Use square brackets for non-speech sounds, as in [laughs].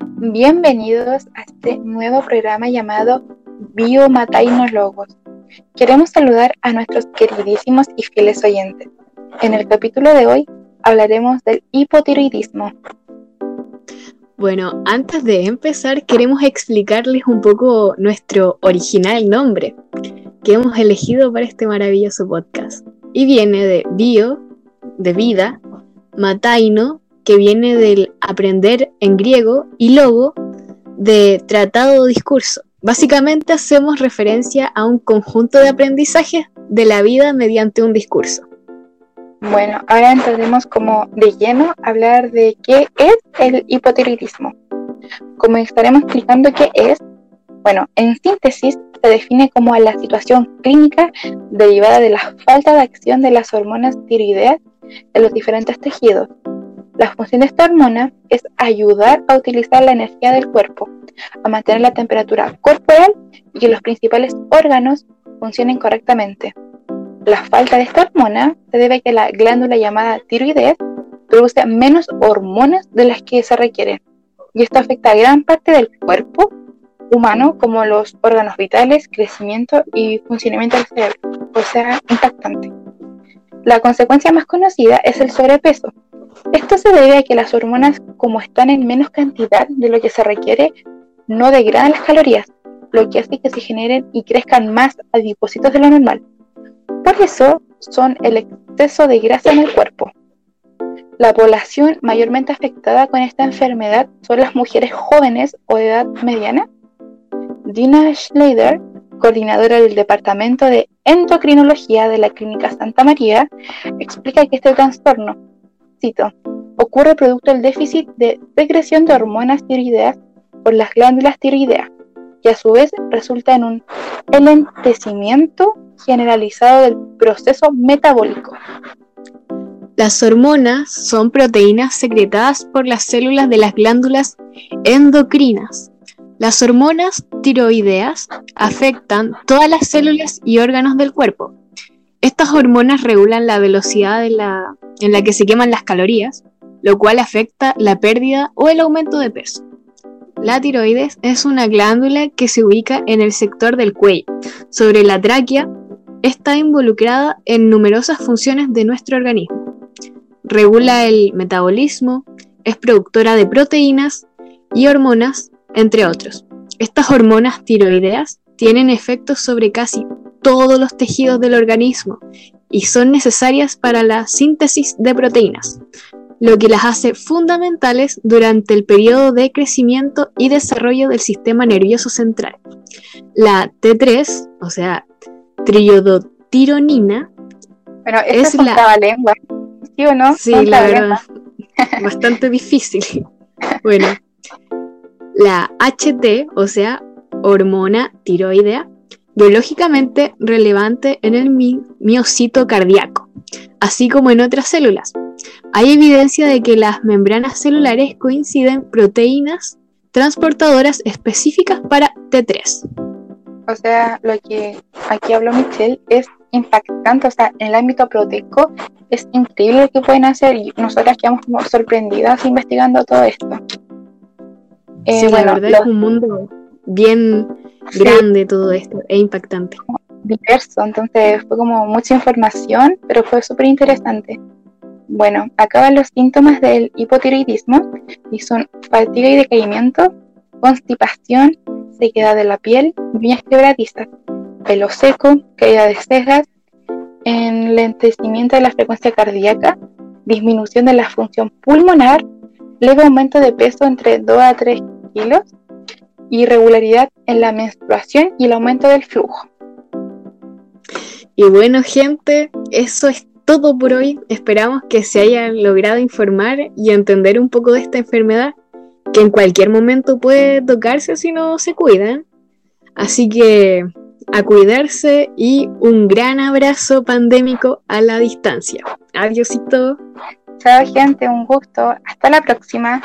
Bienvenidos a este nuevo programa llamado Biomatainologos. Queremos saludar a nuestros queridísimos y fieles oyentes. En el capítulo de hoy hablaremos del hipotiroidismo. Bueno, antes de empezar queremos explicarles un poco nuestro original nombre que hemos elegido para este maravilloso podcast. Y viene de bio, de vida, mataino, que viene del aprender en griego, y logo, de tratado o discurso. Básicamente hacemos referencia a un conjunto de aprendizajes de la vida mediante un discurso. Bueno, ahora entraremos como de lleno a hablar de qué es el hipotiroidismo. Como estaremos explicando qué es, bueno, en síntesis se define como la situación clínica derivada de la falta de acción de las hormonas tiroideas en los diferentes tejidos. La función de esta hormona es ayudar a utilizar la energía del cuerpo, a mantener la temperatura corporal y que los principales órganos funcionen correctamente. La falta de esta hormona se debe a que la glándula llamada tiroides produce menos hormonas de las que se requieren, y esto afecta a gran parte del cuerpo humano como los órganos vitales, crecimiento y funcionamiento del cerebro, o sea, impactante. La consecuencia más conocida es el sobrepeso. Esto se debe a que las hormonas, como están en menos cantidad de lo que se requiere, no degradan las calorías, lo que hace que se generen y crezcan más adipocitos de lo normal. Por eso son el exceso de grasa en el cuerpo. La población mayormente afectada con esta enfermedad son las mujeres jóvenes o de edad mediana. Dina Schneider, coordinadora del Departamento de Endocrinología de la Clínica Santa María, explica que este trastorno, ocurre producto del déficit de secreción de hormonas tiroideas por las glándulas tiroideas, que a su vez resulta en un enlentecimiento generalizado del proceso metabólico. Las hormonas son proteínas secretadas por las células de las glándulas endocrinas. Las hormonas tiroideas afectan todas las células y órganos del cuerpo. Estas hormonas regulan la velocidad en la que se queman las calorías, lo cual afecta la pérdida o el aumento de peso. La tiroides es una glándula que se ubica en el sector del cuello, sobre la tráquea. Está involucrada en numerosas funciones de nuestro organismo regula el metabolismo, es productora de proteínas y hormonas, entre otros. Estas hormonas tiroideas tienen efectos sobre casi todos los tejidos del organismo y son necesarias para la síntesis de proteínas, lo que las hace fundamentales durante el periodo de crecimiento y desarrollo del sistema nervioso central. La T3, o sea, triodotironina, bueno, es, es la lengua. ¿Sí o no? Sí, la verdad. [laughs] Bastante difícil. [laughs] Bueno, la HT, o sea, hormona tiroidea, biológicamente relevante en el miocito cardíaco, así como en otras células. Hay evidencia de que las membranas celulares coinciden proteínas transportadoras específicas para T3. O sea, lo que aquí habló Michelle es impactante, o sea, en el ámbito proteico es increíble lo que pueden hacer y nosotras quedamos como sorprendidas investigando todo esto. Eh, sí, la verdad es un mundo bien grande todo esto, es impactante. Diverso, entonces fue como mucha información, pero fue súper interesante. Bueno, acaban los síntomas del hipotiroidismo y son fatiga y decaimiento, constipación, sequedad de la piel, uñas quebradizas, pelo seco, caída de cejas, enlentecimiento de la frecuencia cardíaca, disminución de la función pulmonar, leve aumento de peso entre 2 a 3 kilos, irregularidad en la menstruación y el aumento del flujo. Y bueno, gente, eso es todo por hoy. Esperamos que se hayan logrado informar y entender un poco de esta enfermedad que en cualquier momento puede tocarse si no se cuidan. Así que a cuidarse y un gran abrazo pandémico a la distancia. Adiósito. Chao gente, un gusto. Hasta la próxima.